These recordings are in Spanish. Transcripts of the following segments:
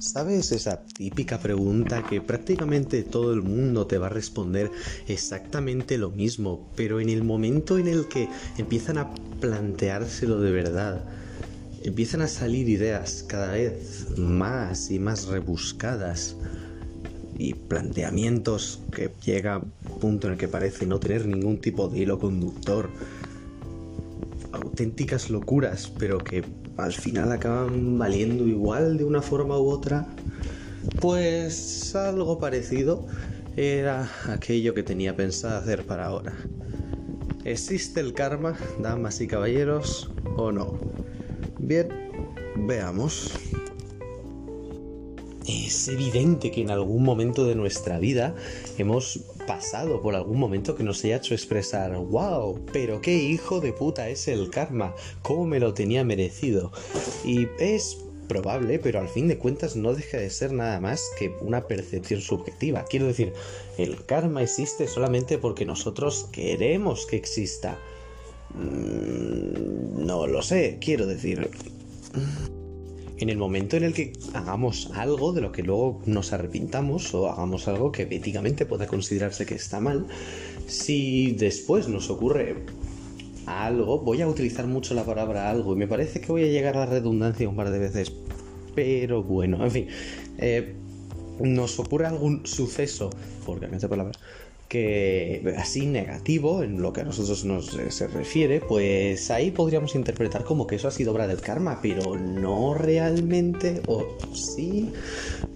¿Sabes esa típica pregunta que prácticamente todo el mundo te va a responder exactamente lo mismo, pero en el momento en el que empiezan a planteárselo de verdad, empiezan a salir ideas cada vez más y más rebuscadas y planteamientos que llega a un punto en el que parece no tener ningún tipo de hilo conductor, auténticas locuras, pero que al final acaban valiendo igual de una forma u otra, pues algo parecido era aquello que tenía pensado hacer para ahora. ¿Existe el karma, damas y caballeros, o no? Bien, veamos. Es evidente que en algún momento de nuestra vida hemos pasado por algún momento que nos haya hecho expresar, wow, pero qué hijo de puta es el karma, cómo me lo tenía merecido. Y es probable, pero al fin de cuentas no deja de ser nada más que una percepción subjetiva. Quiero decir, el karma existe solamente porque nosotros queremos que exista. Mm, no lo sé, quiero decir en el momento en el que hagamos algo de lo que luego nos arrepintamos o hagamos algo que éticamente pueda considerarse que está mal, si después nos ocurre algo, voy a utilizar mucho la palabra algo y me parece que voy a llegar a la redundancia un par de veces, pero bueno, en fin, eh, nos ocurre algún suceso, por cambiar de palabra, que así negativo en lo que a nosotros nos eh, se refiere, pues ahí podríamos interpretar como que eso ha sido obra del karma, pero no realmente, o sí,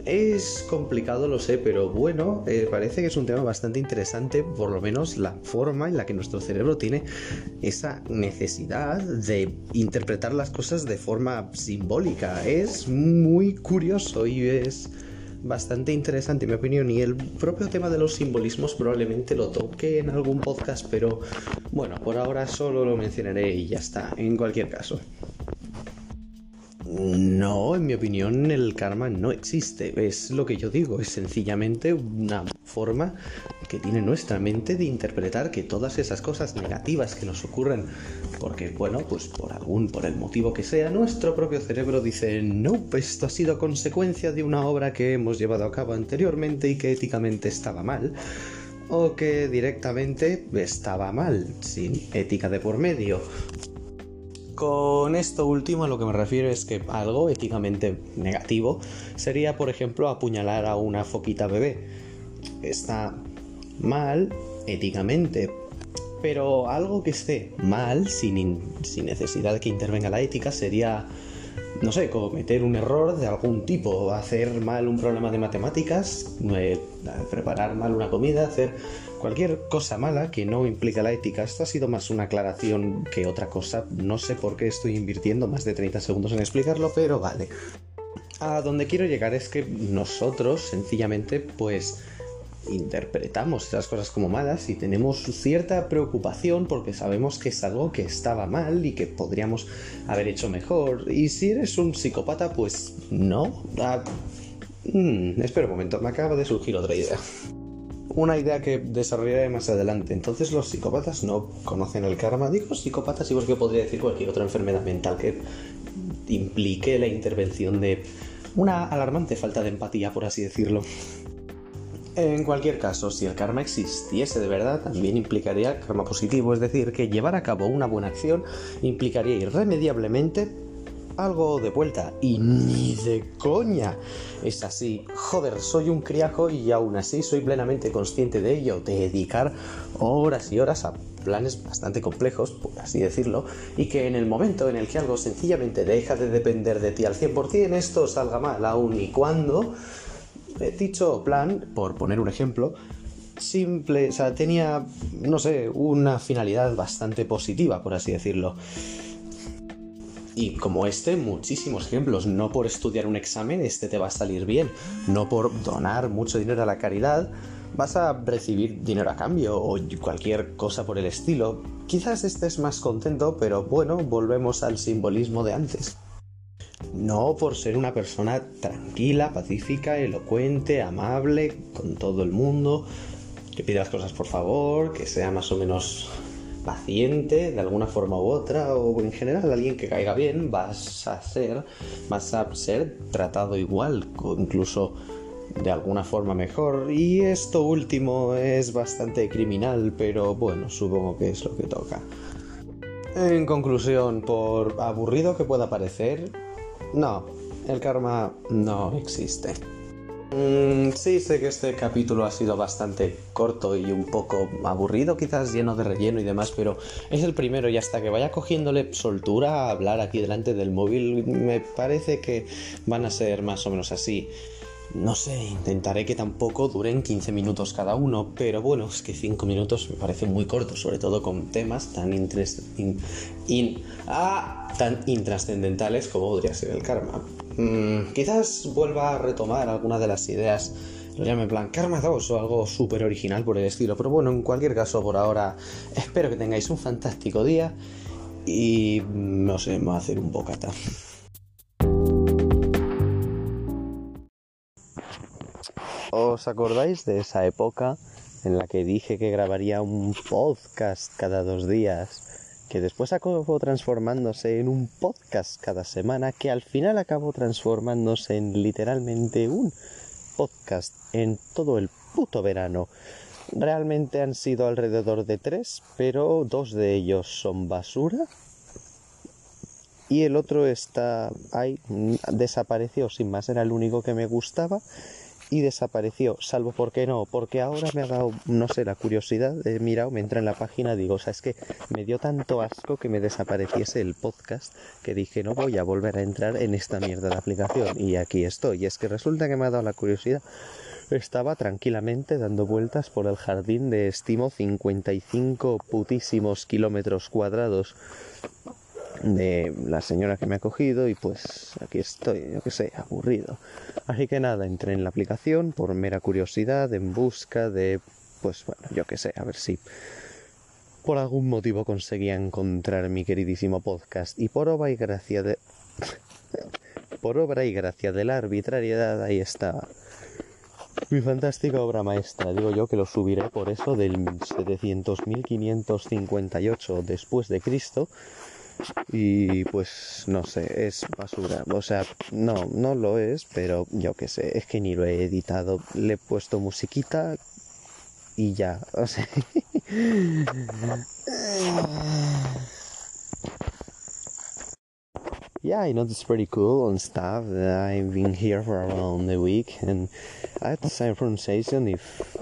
es complicado, lo sé, pero bueno, eh, parece que es un tema bastante interesante, por lo menos la forma en la que nuestro cerebro tiene esa necesidad de interpretar las cosas de forma simbólica. Es muy curioso y es bastante interesante, en mi opinión, y el propio tema de los simbolismos probablemente lo toque en algún podcast, pero bueno, por ahora solo lo mencionaré y ya está, en cualquier caso. No, en mi opinión el karma no existe, es lo que yo digo, es sencillamente una forma que tiene nuestra mente de interpretar que todas esas cosas negativas que nos ocurren, porque bueno, pues por algún, por el motivo que sea, nuestro propio cerebro dice, no, esto ha sido consecuencia de una obra que hemos llevado a cabo anteriormente y que éticamente estaba mal o que directamente estaba mal, sin ética de por medio. Con esto último a lo que me refiero es que algo éticamente negativo sería, por ejemplo, apuñalar a una foquita bebé. Está mal éticamente, pero algo que esté mal sin, sin necesidad de que intervenga la ética sería no sé, cometer un error de algún tipo, hacer mal un problema de matemáticas, eh, preparar mal una comida, hacer cualquier cosa mala que no implica la ética. Esto ha sido más una aclaración que otra cosa. No sé por qué estoy invirtiendo más de 30 segundos en explicarlo, pero vale. A donde quiero llegar es que nosotros sencillamente pues interpretamos esas cosas como malas y tenemos cierta preocupación porque sabemos que es algo que estaba mal y que podríamos haber hecho mejor. Y si eres un psicópata, pues no. Ah, mm, espera un momento, me acaba de surgir otra idea. Una idea que desarrollaré más adelante. Entonces los psicópatas no conocen el karma. Digo psicópatas igual que podría decir cualquier otra enfermedad mental que implique la intervención de una alarmante falta de empatía, por así decirlo. En cualquier caso, si el karma existiese de verdad, también implicaría karma positivo, es decir, que llevar a cabo una buena acción implicaría irremediablemente algo de vuelta. Y ni de coña. Es así. Joder, soy un criajo y aún así soy plenamente consciente de ello. De dedicar horas y horas a planes bastante complejos, por así decirlo, y que en el momento en el que algo sencillamente deja de depender de ti al 100%, esto salga mal, aún y cuando dicho plan, por poner un ejemplo, simple, o sea, tenía, no sé, una finalidad bastante positiva, por así decirlo. Y como este, muchísimos ejemplos. No por estudiar un examen, este te va a salir bien. No por donar mucho dinero a la caridad, vas a recibir dinero a cambio o cualquier cosa por el estilo. Quizás estés más contento, pero bueno, volvemos al simbolismo de antes. No por ser una persona tranquila, pacífica, elocuente, amable con todo el mundo, que pida las cosas por favor, que sea más o menos paciente de alguna forma u otra, o en general alguien que caiga bien, vas a ser, vas a ser tratado igual, incluso de alguna forma mejor. Y esto último es bastante criminal, pero bueno, supongo que es lo que toca. En conclusión, por aburrido que pueda parecer, no, el karma no existe. Mm, sí, sé que este capítulo ha sido bastante corto y un poco aburrido, quizás lleno de relleno y demás, pero es el primero y hasta que vaya cogiéndole soltura a hablar aquí delante del móvil, me parece que van a ser más o menos así. No sé, intentaré que tampoco duren 15 minutos cada uno, pero bueno, es que 5 minutos me parece muy corto, sobre todo con temas tan, ah, tan intrascendentales como podría ser el karma. Mm, quizás vuelva a retomar alguna de las ideas, lo llame plan Karma 2 o algo súper original por el estilo, pero bueno, en cualquier caso, por ahora, espero que tengáis un fantástico día y no sé, me va a hacer un bocata. ¿Os acordáis de esa época en la que dije que grabaría un podcast cada dos días? Que después acabó transformándose en un podcast cada semana, que al final acabó transformándose en literalmente un podcast en todo el puto verano. Realmente han sido alrededor de tres, pero dos de ellos son basura. Y el otro está ahí, desapareció sin más, era el único que me gustaba y desapareció, salvo porque no, porque ahora me ha dado, no sé, la curiosidad, he mirado, me entra en la página, digo, o sea, es que me dio tanto asco que me desapareciese el podcast que dije, no voy a volver a entrar en esta mierda de aplicación y aquí estoy, y es que resulta que me ha dado la curiosidad. Estaba tranquilamente dando vueltas por el jardín de estimo 55 putísimos kilómetros cuadrados de la señora que me ha cogido y pues aquí estoy, yo que sé, aburrido. Así que nada, entré en la aplicación por mera curiosidad, en busca de, pues bueno, yo que sé, a ver si por algún motivo conseguía encontrar mi queridísimo podcast. Y por obra y gracia de... por obra y gracia de la arbitrariedad ahí está mi fantástica obra maestra, digo yo que lo subiré por eso del 700.558 después de Cristo y pues no sé, es basura. O sea, no, no lo es, pero yo qué sé, es que ni lo he editado. Le he puesto musiquita y ya. O sea. yeah, I know it's pretty cool and stuff. I've been here for around a week and I had the same pronunciation if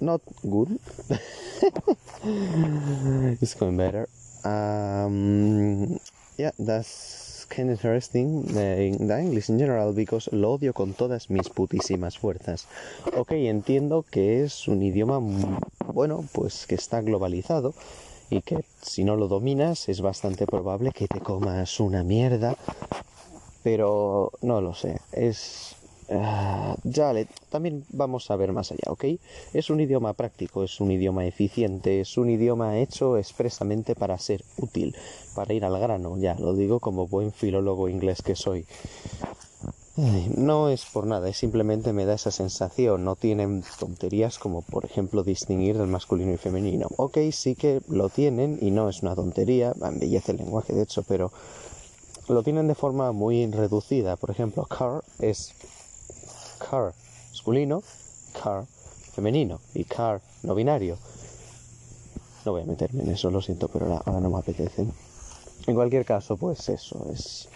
not good. it's going better. Um, yeah, that's kind of interesting in the English in general because lo odio con todas mis putísimas fuerzas. Ok, entiendo que es un idioma, bueno, pues que está globalizado y que si no lo dominas es bastante probable que te comas una mierda, pero no lo sé, es Ah, también vamos a ver más allá, ¿ok? Es un idioma práctico, es un idioma eficiente, es un idioma hecho expresamente para ser útil, para ir al grano, ya, lo digo como buen filólogo inglés que soy. no es por nada, es simplemente me da esa sensación, no tienen tonterías como por ejemplo distinguir el masculino y femenino. Ok, sí que lo tienen y no es una tontería, embellece el lenguaje de hecho, pero lo tienen de forma muy reducida. Por ejemplo, car es car masculino, car femenino y car no binario. No voy a meterme en eso, lo siento, pero ahora, no me apetece. En cualquier caso, pues eso, es,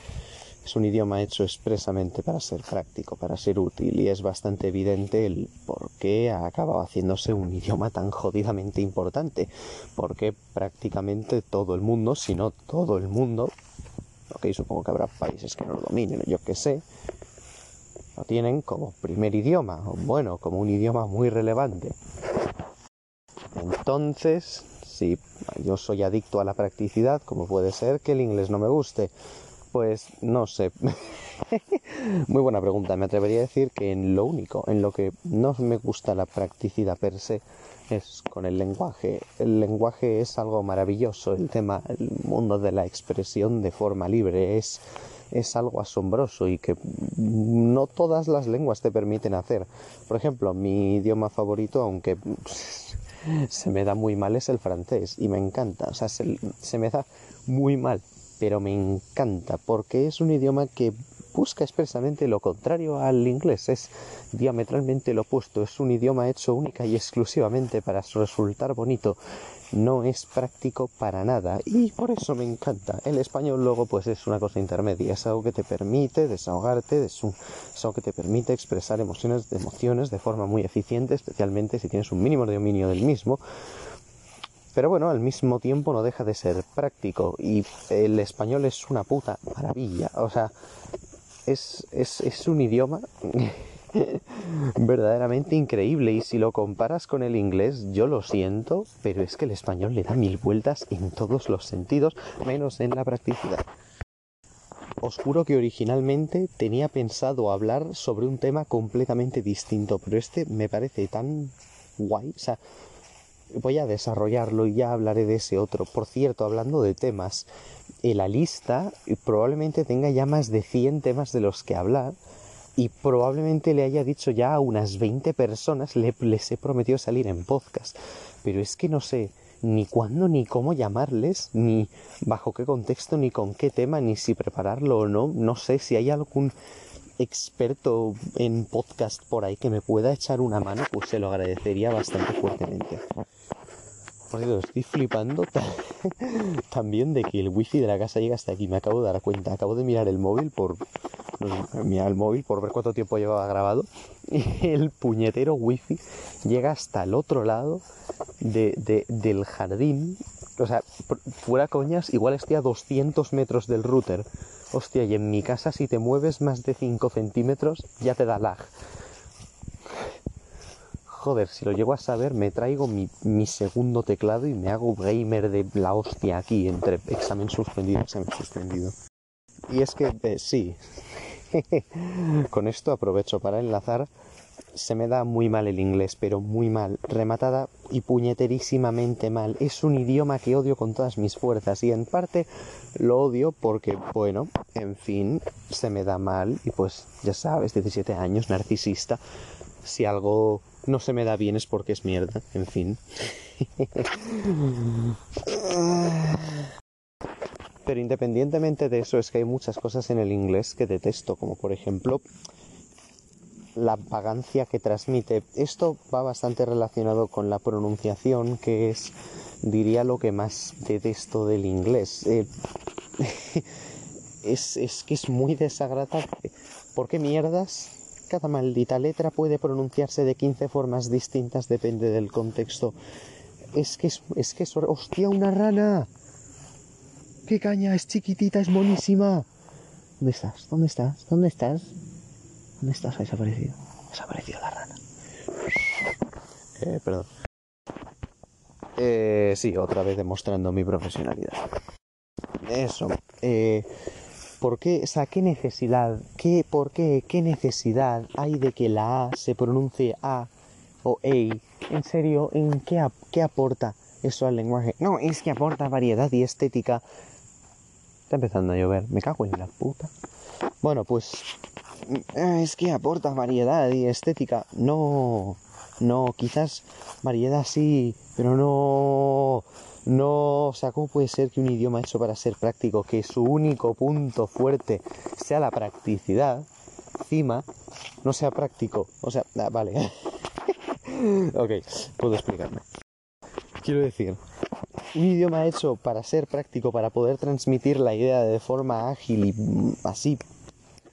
es un idioma hecho expresamente para ser práctico, para ser útil, y es bastante evidente el por qué ha acabado haciéndose un idioma tan jodidamente importante, porque prácticamente todo el mundo, si no todo el mundo, ok, supongo que habrá países que no lo dominen, yo qué sé, lo tienen como primer idioma, o bueno, como un idioma muy relevante. Entonces, si yo soy adicto a la practicidad, como puede ser que el inglés no me guste, pues no sé. Muy buena pregunta. Me atrevería a decir que en lo único, en lo que no me gusta la practicidad per se, es con el lenguaje. El lenguaje es algo maravilloso. El tema, el mundo de la expresión de forma libre es es algo asombroso y que no todas las lenguas te permiten hacer. Por ejemplo, mi idioma favorito, aunque se me da muy mal es el francés y me encanta. O sea, se, me da muy mal, pero me encanta porque es un idioma que busca expresamente lo contrario al inglés, es diametralmente lo opuesto, es un idioma hecho única y exclusivamente para resultar bonito, no es práctico para nada y por eso me encanta. El español luego pues es una cosa intermedia, es algo que te permite desahogarte, es, algo que te permite expresar emociones, emociones de forma muy eficiente, especialmente si tienes un mínimo de dominio del mismo. Pero bueno, al mismo tiempo no deja de ser práctico y el español es una puta maravilla. O sea, es, es, es un idioma verdaderamente increíble y si lo comparas con el inglés, yo lo siento, pero es que el español le da mil vueltas en todos los sentidos, menos en la practicidad. Os juro que originalmente tenía pensado hablar sobre un tema completamente distinto, pero este me parece tan guay, o sea, voy a desarrollarlo y ya hablaré de ese otro. Por cierto, hablando de temas, en la lista probablemente tenga ya más de 100 temas de los que hablar y probablemente le haya dicho ya a unas 20 personas, les he prometido salir en podcast. Pero es que no sé ni cuándo ni cómo llamarles, ni bajo qué contexto, ni con qué tema, ni si prepararlo o no. No sé si hay algún experto en podcast por ahí que me pueda echar una mano, pues se lo agradecería bastante fuertemente. Por cierto, estoy flipando también de que el wifi de la casa llega hasta aquí. Me acabo de dar cuenta. Acabo de mirar el móvil por. Mirar el móvil por ver cuánto tiempo llevaba grabado. Y el puñetero wifi llega hasta el otro lado de, del jardín. O sea, fuera coñas, igual estoy a 200 metros del router. Hostia, y en mi casa si te mueves más de 5 centímetros ya te da lag joder, si lo llego a saber, me traigo mi, segundo teclado y me hago gamer de la hostia aquí, entre examen suspendido, examen suspendido. Y es que, eh, sí, con esto aprovecho para enlazar. Se me da muy mal el inglés, pero muy mal, rematada y puñeterísimamente mal. Es un idioma que odio con todas mis fuerzas y en parte lo odio porque, bueno, en fin, se me da mal y pues ya sabes, 17 años, narcisista. Si algo no se me da bien es porque es mierda, en fin. Pero independientemente de eso, es que hay muchas cosas en el inglés que detesto, como por ejemplo la vagancia que transmite. Esto va bastante relacionado con la pronunciación, que es, diría, lo que más detesto del inglés. Eh, es, es que es muy desagradable. ¿Por qué mierdas cada maldita letra puede pronunciarse de 15 formas distintas, depende del contexto. Es que es, es que es... ¡Hostia, una rana! ¡Qué caña! Es chiquitita, es monísima. ¿Dónde estás? ¿Dónde estás? ¿Dónde estás? ¿Dónde estás? Ha desaparecido. Ha desaparecido la rana. Eh, perdón. Eh, sí, otra vez demostrando mi profesionalidad. Eso. Eh, ¿Por qué, o sea, qué necesidad, qué, por qué, qué necesidad hay de que la A se pronuncie A o EI? En serio, ¿en qué, qué aporta eso al lenguaje? No, es que aporta variedad y estética. Está empezando a llover, me cago en la puta. Bueno, pues eh, es que aporta variedad y estética. No, no, quizás variedad sí, pero no no, o sea, ¿cómo puede ser que un idioma hecho para ser práctico, que su único punto fuerte sea la practicidad, encima no sea práctico? O sea, ah, vale. ok, puedo explicarme. Quiero decir, un idioma hecho para ser práctico, para poder transmitir la idea de forma ágil y así,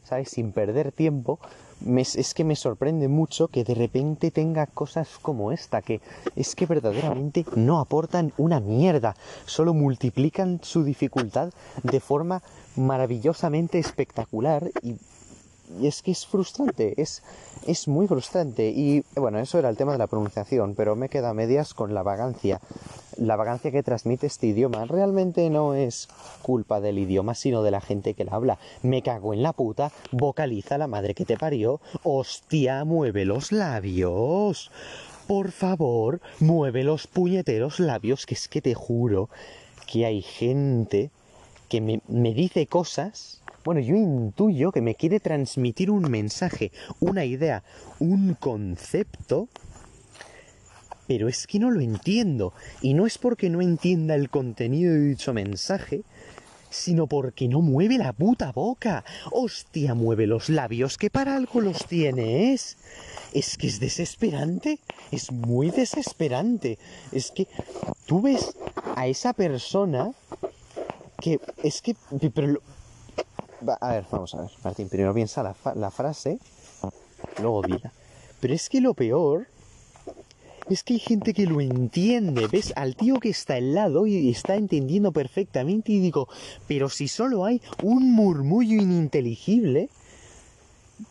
¿sabes? Sin perder tiempo, es que me sorprende mucho que de repente tenga cosas como esta, que es que verdaderamente no aportan una mierda, solo multiplican su dificultad de forma maravillosamente espectacular y, es que es frustrante, es, es muy frustrante y bueno, eso era el tema de la pronunciación, pero me queda medias con la vagancia la vagancia que transmite este idioma realmente no es culpa del idioma, sino de la gente que la habla. Me cago en la puta, vocaliza la madre que te parió. Hostia, mueve los labios. Por favor, mueve los puñeteros labios, que es que te juro que hay gente que me, me dice cosas bueno, yo intuyo que me quiere transmitir un mensaje, una idea, un concepto pero es que no lo entiendo. Y no es porque no entienda el contenido de dicho mensaje, sino porque no mueve la puta boca. Hostia, mueve los labios, que para algo los tiene, ¿es? Es que es desesperante, es muy desesperante. Es que tú ves a esa persona que es que... Pero a ver, vamos a ver, Martín, primero piensa la, la frase, luego dila. Pero es que lo peor es que hay gente que lo entiende, ¿ves? Al tío que está al lado y está entendiendo perfectamente y digo, pero si solo hay un murmullo ininteligible,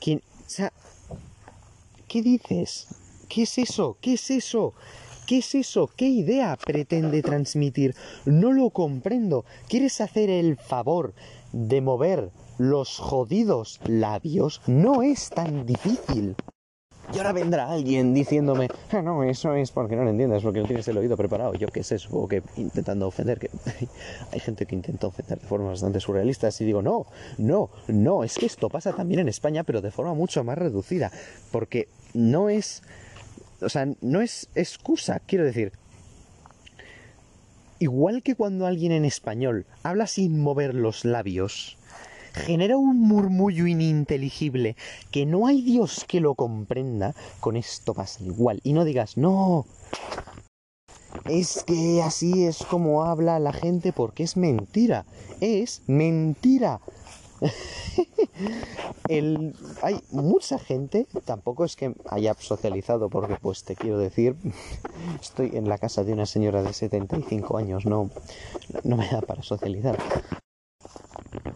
que, o sea, ¿qué dices? ¿Qué es eso? ¿Qué es eso? ¿Qué es eso? ¿Qué idea pretende transmitir? No lo comprendo. ¿Quieres hacer el favor de mover los jodidos labios? No es tan difícil. Y ahora vendrá alguien diciéndome, ah, no, eso es porque no lo entiendes, porque no tienes el oído preparado. Yo qué sé, supongo que intentando ofender, que hay gente que intenta ofender de formas bastante surrealistas y digo, no, no, no, es que esto pasa también en España, pero de forma mucho más reducida, porque no es, o sea, no es excusa, quiero decir, igual que cuando alguien en español habla sin mover los labios, genera un murmullo ininteligible que no hay Dios que lo comprenda, con esto pasa igual. Y no digas, no, es que así es como habla la gente porque es mentira. Es mentira. El, hay mucha gente, tampoco es que haya socializado, porque pues te quiero decir, estoy en la casa de una señora de 75 años, no, no me da para socializar.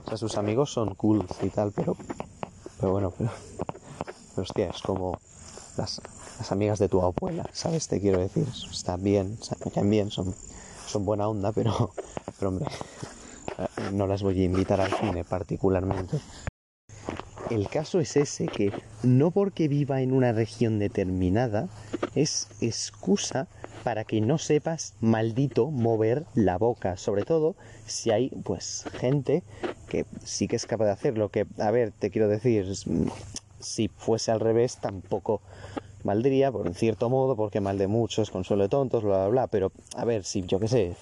O sea, sus amigos son cool y tal, pero. Pero bueno, pero. Pero hostia, es como las, las amigas de tu abuela, ¿sabes? Te quiero decir. Están bien, caen bien, son, son buena onda, pero. Pero hombre, no las voy a invitar al cine particularmente. El caso es ese, que no porque viva en una región determinada es excusa para que no sepas, maldito, mover la boca. Sobre todo si hay, pues, gente que sí que es capaz de hacerlo. Que, a ver, te quiero decir, si fuese al revés, tampoco maldría, por en cierto modo, porque mal de muchos, consuelo de tontos, bla, bla, bla. Pero, a ver, si yo qué sé,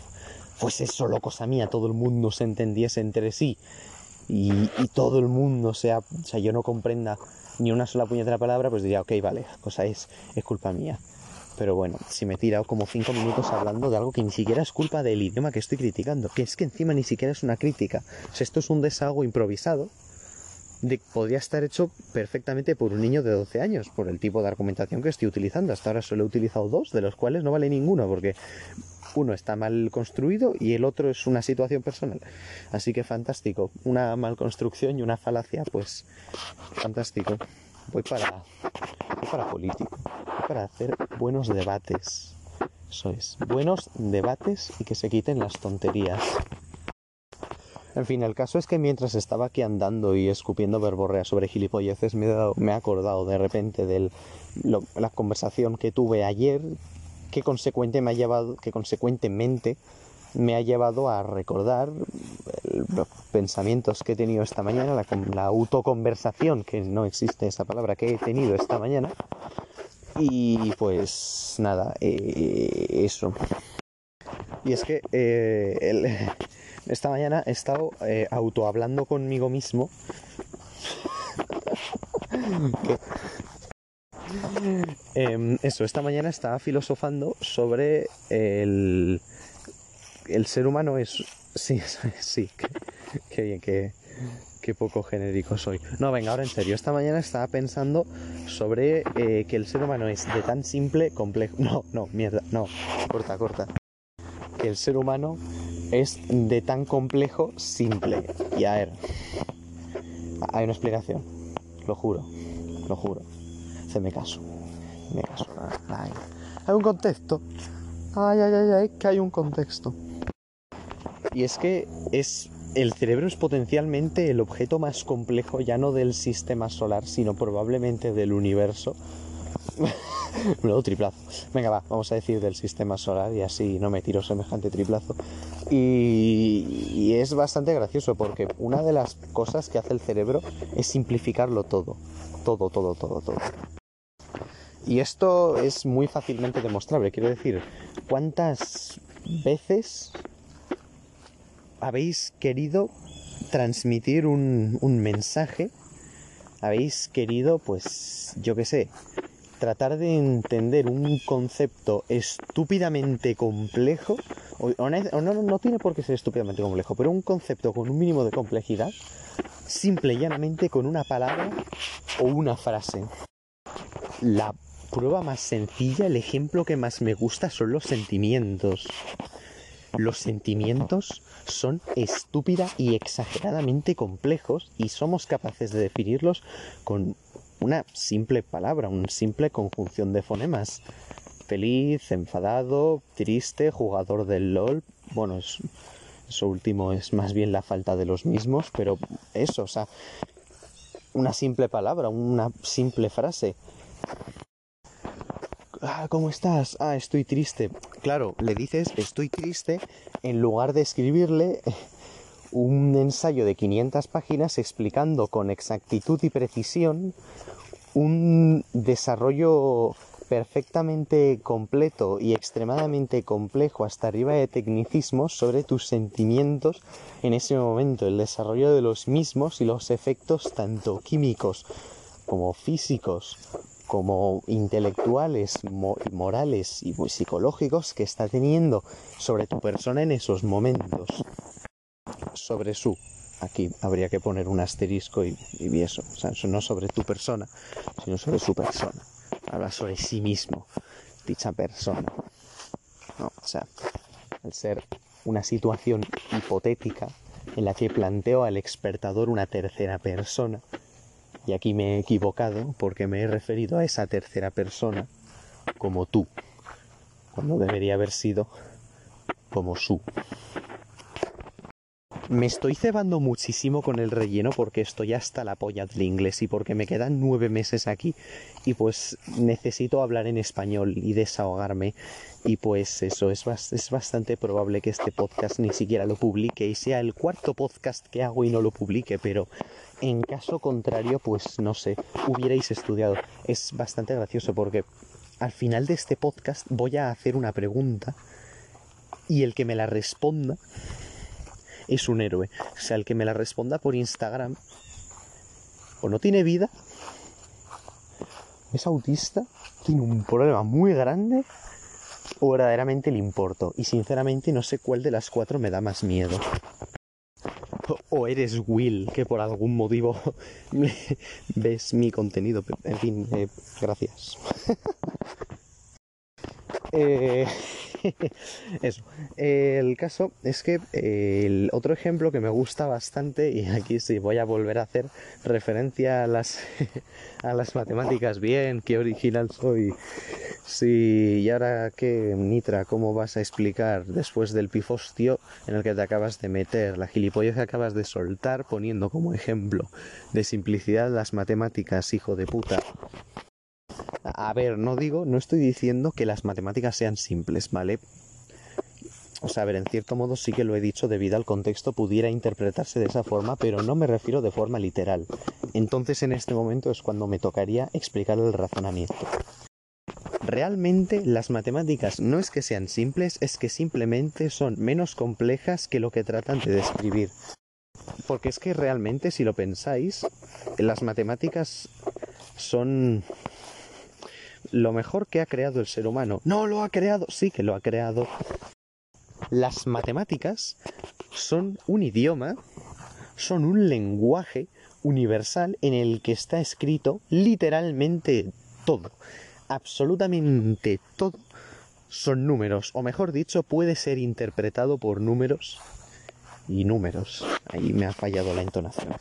fuese solo cosa mía, todo el mundo se entendiese entre sí y, todo el mundo sea, o sea, yo no comprenda ni una sola puñetera palabra, pues diría, ok, vale, cosa es, es culpa mía. Pero bueno, si me he tirado como cinco minutos hablando de algo que ni siquiera es culpa del idioma que estoy criticando, que es que encima ni siquiera es una crítica. O sea, esto es un desahogo improvisado de podría estar hecho perfectamente por un niño de 12 años, por el tipo de argumentación que estoy utilizando. Hasta ahora solo he utilizado dos, de los cuales no vale ninguno, porque uno está mal construido y el otro es una situación personal. Así que fantástico. Una mal construcción y una falacia, pues fantástico. Voy para, voy para político para hacer buenos debates. Eso es, buenos debates y que se quiten las tonterías. En fin, el caso es que mientras estaba aquí andando y escupiendo verborrea sobre gilipolleces, me he, dado, me he acordado de repente de la conversación que tuve ayer, que, consecuente me ha llevado, que consecuentemente me ha llevado a recordar los pensamientos que he tenido esta mañana, la, la autoconversación, que no existe esa palabra, que he tenido esta mañana, y pues nada, eh, eso. Y es que eh, esta mañana he estado eh, autohablando conmigo mismo. Em, eso, esta mañana estaba filosofando sobre el, el ser humano es... Sí, sí, qué bien, que qué poco genérico soy. No, venga, ahora en serio. Esta mañana estaba pensando sobre eh, que el ser humano es de tan simple, complejo. No, no, mierda, no. Corta, corta. Que el ser humano es de tan complejo, simple. Y a ver, hay una explicación. Lo juro, lo juro. Me caso. Me caso. Hay un contexto. Ay, ay, ay, ay, que hay un contexto. Y es que es el cerebro es potencialmente el objeto más complejo ya no del sistema solar, sino probablemente del universo. Nuevo triplazo. Venga, va, vamos a decir del sistema solar y así no me tiro semejante triplazo. Y, y, es bastante gracioso porque una de las cosas que hace el cerebro es simplificarlo todo. Todo, todo, todo, todo. Y esto es muy fácilmente demostrable. Quiero decir, ¿cuántas veces habéis querido transmitir un, un mensaje? Habéis querido, pues, yo qué sé, tratar de entender un concepto estúpidamente complejo, o, no, no, tiene por qué ser estúpidamente complejo, pero un concepto con un mínimo de complejidad, simple y llanamente con una palabra o una frase. La prueba más sencilla, el ejemplo que más me gusta son los sentimientos. Los sentimientos son estúpida y exageradamente complejos y somos capaces de definirlos con una simple palabra, una simple conjunción de fonemas. Feliz, enfadado, triste, jugador del LOL. Bueno, eso último es más bien la falta de los mismos, pero eso, o sea, una simple palabra, una simple frase. Ah, ¿cómo estás? Ah, estoy triste. Claro, le dices estoy triste en lugar de escribirle un ensayo de 500 páginas explicando con exactitud y precisión un desarrollo perfectamente completo y extremadamente complejo hasta arriba de tecnicismos sobre tus sentimientos en ese momento, el desarrollo de los mismos y los efectos tanto químicos como físicos como intelectuales, morales y psicológicos que está teniendo sobre tu persona en esos momentos sobre su. Aquí habría que poner un asterisco y, eso. O sea, no sobre tu persona, sino sobre su persona. Habla sobre sí mismo, dicha persona. No, o sea, al ser una situación hipotética en la que planteo al expertador una tercera persona, y aquí me he equivocado porque me he referido a esa tercera persona como tú, cuando debería haber sido como su. Me estoy cebando muchísimo con el relleno porque estoy hasta la polla del inglés y porque me quedan nueve meses aquí. Y pues necesito hablar en español y desahogarme. Y pues eso es, es bastante probable que este podcast ni siquiera lo publique y sea el cuarto podcast que hago y no lo publique pero en caso contrario pues no sé hubierais estudiado. Es bastante gracioso porque al final de este podcast voy a hacer una pregunta y el que me la responda es un héroe. O sea, el que me la responda por Instagram o no tiene vida, es autista, tiene un problema muy grande o verdaderamente le importo. Y sinceramente no sé cuál de las cuatro me da más miedo. O eres Will, que por algún motivo ves mi contenido. En fin, eh, gracias. eh... Eso. El caso es que el otro ejemplo que me gusta bastante, y aquí sí voy a volver a hacer referencia a las, a las matemáticas, bien, qué original soy. Sí, y ahora qué, Nitra, ¿cómo vas a explicar después del pifostio en el que te acabas de meter, la gilipollez que acabas de soltar poniendo como ejemplo de simplicidad las matemáticas, hijo de puta? A ver, no digo, no estoy diciendo que las matemáticas sean simples, ¿vale? O sea, a ver, en cierto modo sí que lo he dicho debido al contexto pudiera interpretarse de esa forma, pero no me refiero de forma literal. Entonces en este momento es cuando me tocaría explicar el razonamiento. Realmente las matemáticas no es que sean simples, es que simplemente son menos complejas que lo que tratan de describir. Porque es que realmente, si lo pensáis, las matemáticas son lo mejor que ha creado el ser humano. No lo ha creado, sí que lo ha creado. Las matemáticas son un idioma, son un lenguaje universal en el que está escrito literalmente todo. Absolutamente todo son números, o mejor dicho, puede ser interpretado por números y números. Ahí me ha fallado la entonación.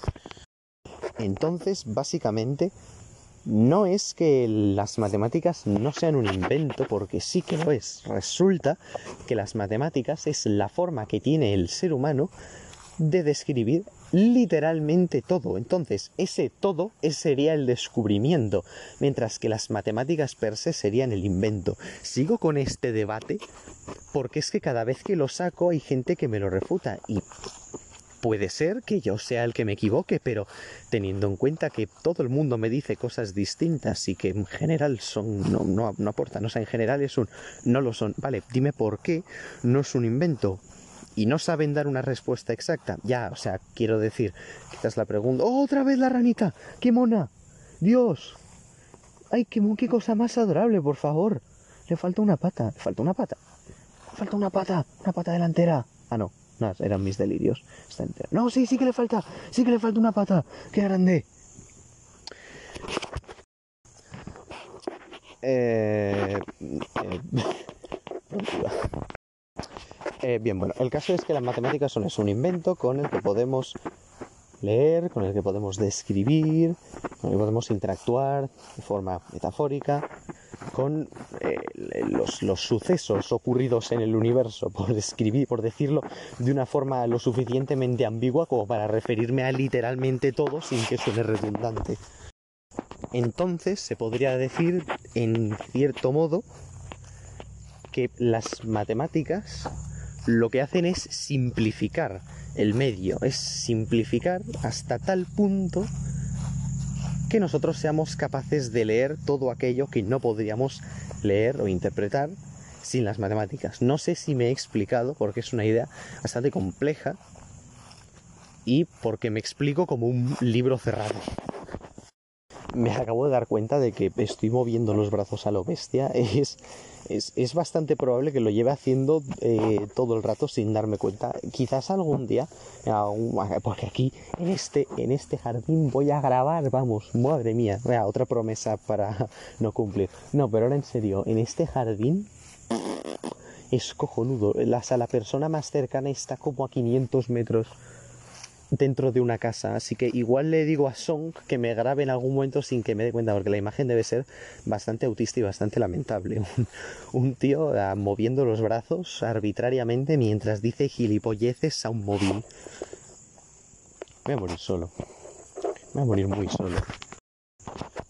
Entonces, básicamente, no es que las matemáticas no sean un invento, porque sí que lo es. Resulta que las matemáticas es la forma que tiene el ser humano de describir literalmente todo. Entonces, ese todo sería el descubrimiento, mientras que las matemáticas per se serían el invento. Sigo con este debate porque es que cada vez que lo saco hay gente que me lo refuta y puede ser que yo sea el que me equivoque, pero teniendo en cuenta que todo el mundo me dice cosas distintas y que en general son no, no, no aportan, o sea, en general es un no lo son. Vale, dime por qué no es un invento y no saben dar una respuesta exacta. Ya, o sea, quiero decir, quizás la pregunta, ¡Oh, otra vez la ranita, qué mona, Dios, ay, qué, qué cosa más adorable, por favor. Le falta una pata, le falta una pata, le falta una pata, una pata delantera. Ah, no, no, eran mis delirios. No, sí, sí que le falta. Sí que le falta una pata. ¡Qué grande! Eh, eh, eh, bien, bueno, el caso es que las matemáticas son es un invento con el que podemos leer, con el que podemos describir, con el que podemos interactuar de forma metafórica con eh, los, los, sucesos ocurridos en el universo, por escribir, por decirlo de una forma lo suficientemente ambigua como para referirme a literalmente todo sin que suene redundante. Entonces se podría decir, en cierto modo, que las matemáticas lo que hacen es simplificar el medio, es simplificar hasta tal punto que nosotros seamos capaces de leer todo aquello que no podríamos leer o interpretar sin las matemáticas. No sé si me he explicado porque es una idea bastante compleja y porque me explico como un libro cerrado. Me acabo de dar cuenta de que estoy moviendo los brazos a lo bestia. Es es, bastante probable que lo lleve haciendo eh, todo el rato sin darme cuenta. Quizás algún día, porque aquí en este, en este jardín voy a grabar, vamos, madre mía, otra promesa para no cumplir. No, pero ahora en serio, en este jardín es cojonudo. La, la persona más cercana está como a 500 metros dentro de una casa. Así que igual le digo a Song que me grabe en algún momento sin que me dé cuenta, porque la imagen debe ser bastante autista y bastante lamentable. Un, tío ah, moviendo los brazos arbitrariamente mientras dice gilipolleces a un móvil. Voy a morir solo. Voy a morir muy solo.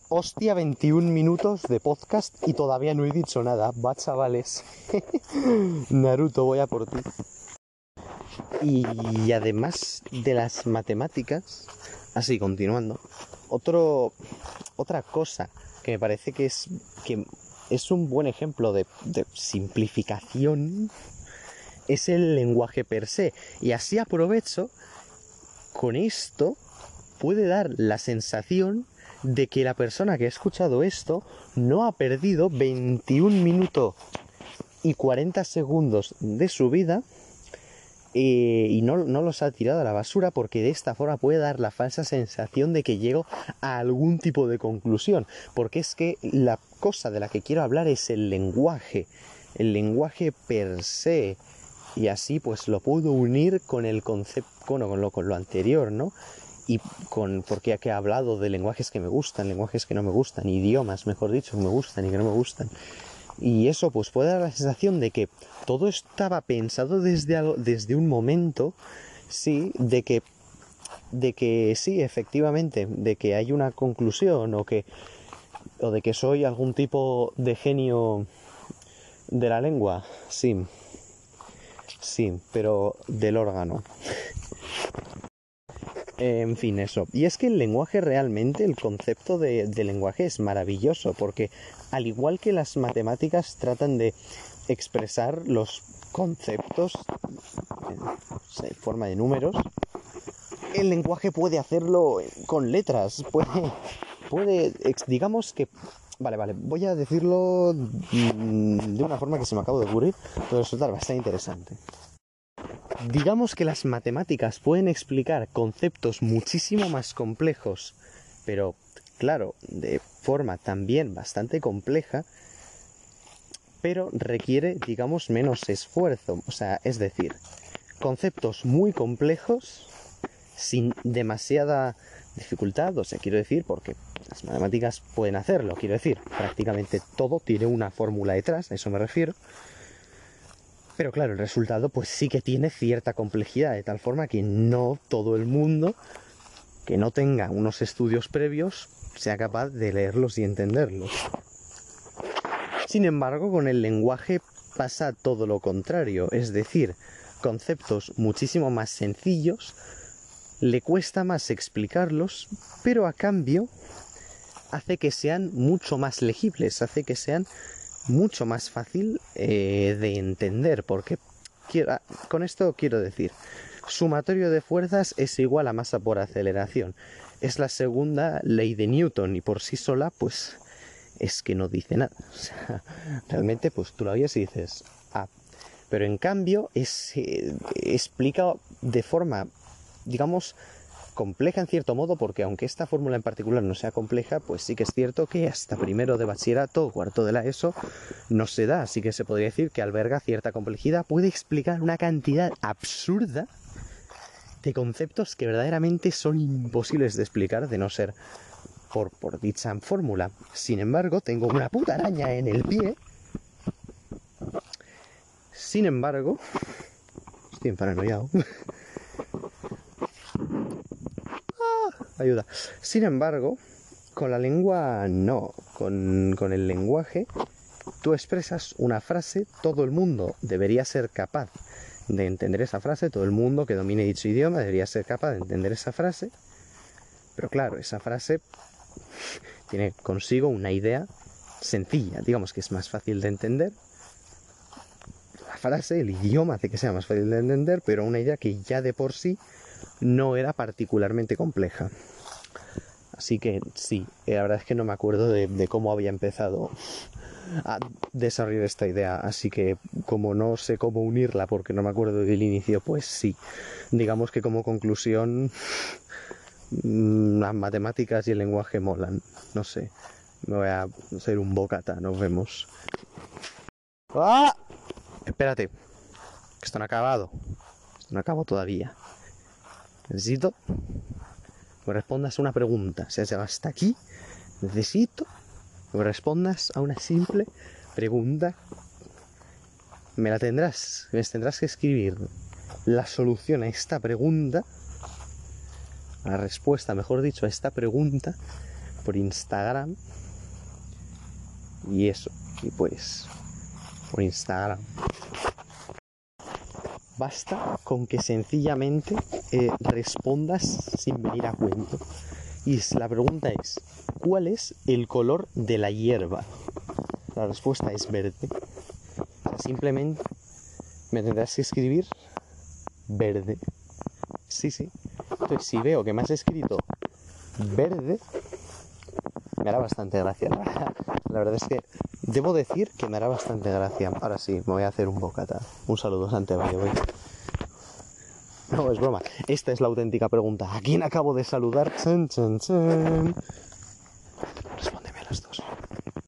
Hostia, 21 minutos de podcast y todavía no he dicho nada. Va, chavales. Naruto, voy a por ti. Y además de las matemáticas, así continuando, otro, otra cosa que me parece que es, que es un buen ejemplo de, de simplificación es el lenguaje per se. Y así aprovecho, con esto puede dar la sensación de que la persona que ha escuchado esto no ha perdido 21 minutos y 40 segundos de su vida eh, y no, no, los ha tirado a la basura porque de esta forma puede dar la falsa sensación de que llego a algún tipo de conclusión. Porque es que la cosa de la que quiero hablar es el lenguaje, el lenguaje per se. Y así pues lo puedo unir con el concepto, con lo, con lo anterior, ¿no? y con porque he hablado de lenguajes que me gustan, lenguajes que no me gustan, idiomas, mejor dicho, que me gustan y que no me gustan. Y eso pues puede dar la sensación de que todo estaba pensado desde, desde un momento, sí, de que, de que sí, efectivamente, de que hay una conclusión o que o de que soy algún tipo de genio de la lengua, sí, sí, pero del órgano. En fin, eso. Y es que el lenguaje realmente, el concepto de, lenguaje es maravilloso, porque al igual que las matemáticas tratan de expresar los conceptos en forma de números, el lenguaje puede hacerlo con letras, puede, puede, digamos que Vale, vale, voy a decirlo de una forma que se me acaba de ocurrir, puede resultar bastante interesante. Digamos que las matemáticas pueden explicar conceptos muchísimo más complejos, pero claro, de forma también bastante compleja, pero requiere, digamos, menos esfuerzo. O sea, es decir, conceptos muy complejos sin demasiada dificultad, o sea, quiero decir, porque las matemáticas pueden hacerlo, quiero decir, prácticamente todo tiene una fórmula detrás, a eso me refiero, pero claro, el resultado pues sí que tiene cierta complejidad, de tal forma que no todo el mundo que no tenga unos estudios previos sea capaz de leerlos y entenderlos. Sin embargo, con el lenguaje pasa todo lo contrario, es decir, conceptos muchísimo más sencillos, le cuesta más explicarlos, pero a cambio hace que sean mucho más legibles, hace que sean mucho más fácil eh, de entender, porque ah, con esto quiero decir, sumatorio de fuerzas es igual a masa por aceleración. Es la segunda ley de Newton y por sí sola, pues es que no dice nada. Realmente, pues tú la oyes y dices, ah, pero en cambio es, eh, explica de forma, digamos, compleja en cierto modo, porque aunque esta fórmula en particular no sea compleja, pues sí que es cierto que hasta primero de bachillerato, cuarto de la ESO, no se da, así que se podría decir que alberga cierta complejidad, puede explicar una cantidad absurda de conceptos que verdaderamente son imposibles de explicar de no ser por, dicha fórmula. Sin embargo, tengo una puta araña en el pie. Sin embargo, estoy en paranoiao. ayuda. Sin embargo, con la lengua no, con, con el lenguaje tú expresas una frase, todo el mundo debería ser capaz de entender esa frase, todo el mundo que domine dicho idioma debería ser capaz de entender esa frase, pero claro, esa frase tiene consigo una idea sencilla, digamos que es más fácil de entender. La frase, el idioma hace que sea más fácil de entender, pero una idea que ya de por sí no era particularmente compleja. Así que sí, la verdad es que no me acuerdo de, cómo había empezado a desarrollar esta idea, así que como no sé cómo unirla porque no me acuerdo del inicio, pues sí, digamos que como conclusión mm, las matemáticas y el lenguaje molan, no sé, me voy a hacer un bocata, nos vemos. ¡Ah! Espérate, que esto no ha acabado, esto no acabado todavía. Necesito que me respondas a una pregunta. O sea, hasta aquí necesito que me respondas a una simple pregunta. Me la tendrás, me tendrás que escribir la solución a esta pregunta, la respuesta, mejor dicho, a esta pregunta por Instagram. Y eso, y pues, por Instagram. Basta con que sencillamente eh, respondas sin venir a cuento. Y la pregunta es, ¿cuál es el color de la hierba? La respuesta es verde. simplemente me tendrás que escribir verde. Sí, sí. Entonces, si veo que me has escrito verde, me hará bastante gracia. La verdad es que debo decir que me hará bastante gracia. Ahora sí, me voy a hacer un bocata. Un saludo, Santiago. No, es broma. Esta es la auténtica pregunta. ¿A quién acabo de saludar?